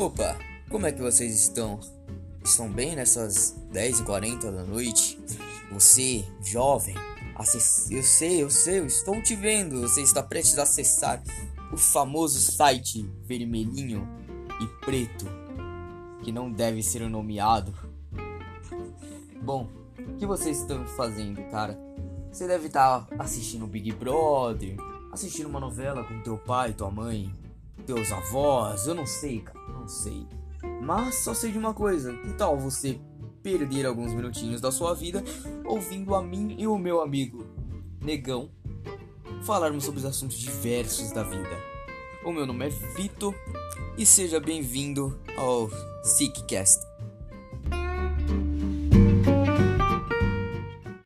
Opa, como é que vocês estão? Estão bem nessas 10h40 da noite? Você, jovem, eu sei, eu sei, eu estou te vendo. Você está prestes a acessar o famoso site vermelhinho e preto que não deve ser nomeado. Bom, o que vocês estão fazendo, cara? Você deve estar assistindo Big Brother, assistindo uma novela com teu pai, tua mãe, teus avós, eu não sei, cara, sei. Mas só sei de uma coisa, que tal você perder alguns minutinhos da sua vida ouvindo a mim e o meu amigo Negão falarmos sobre os assuntos diversos da vida. O meu nome é Vitor e seja bem-vindo ao Sickcast.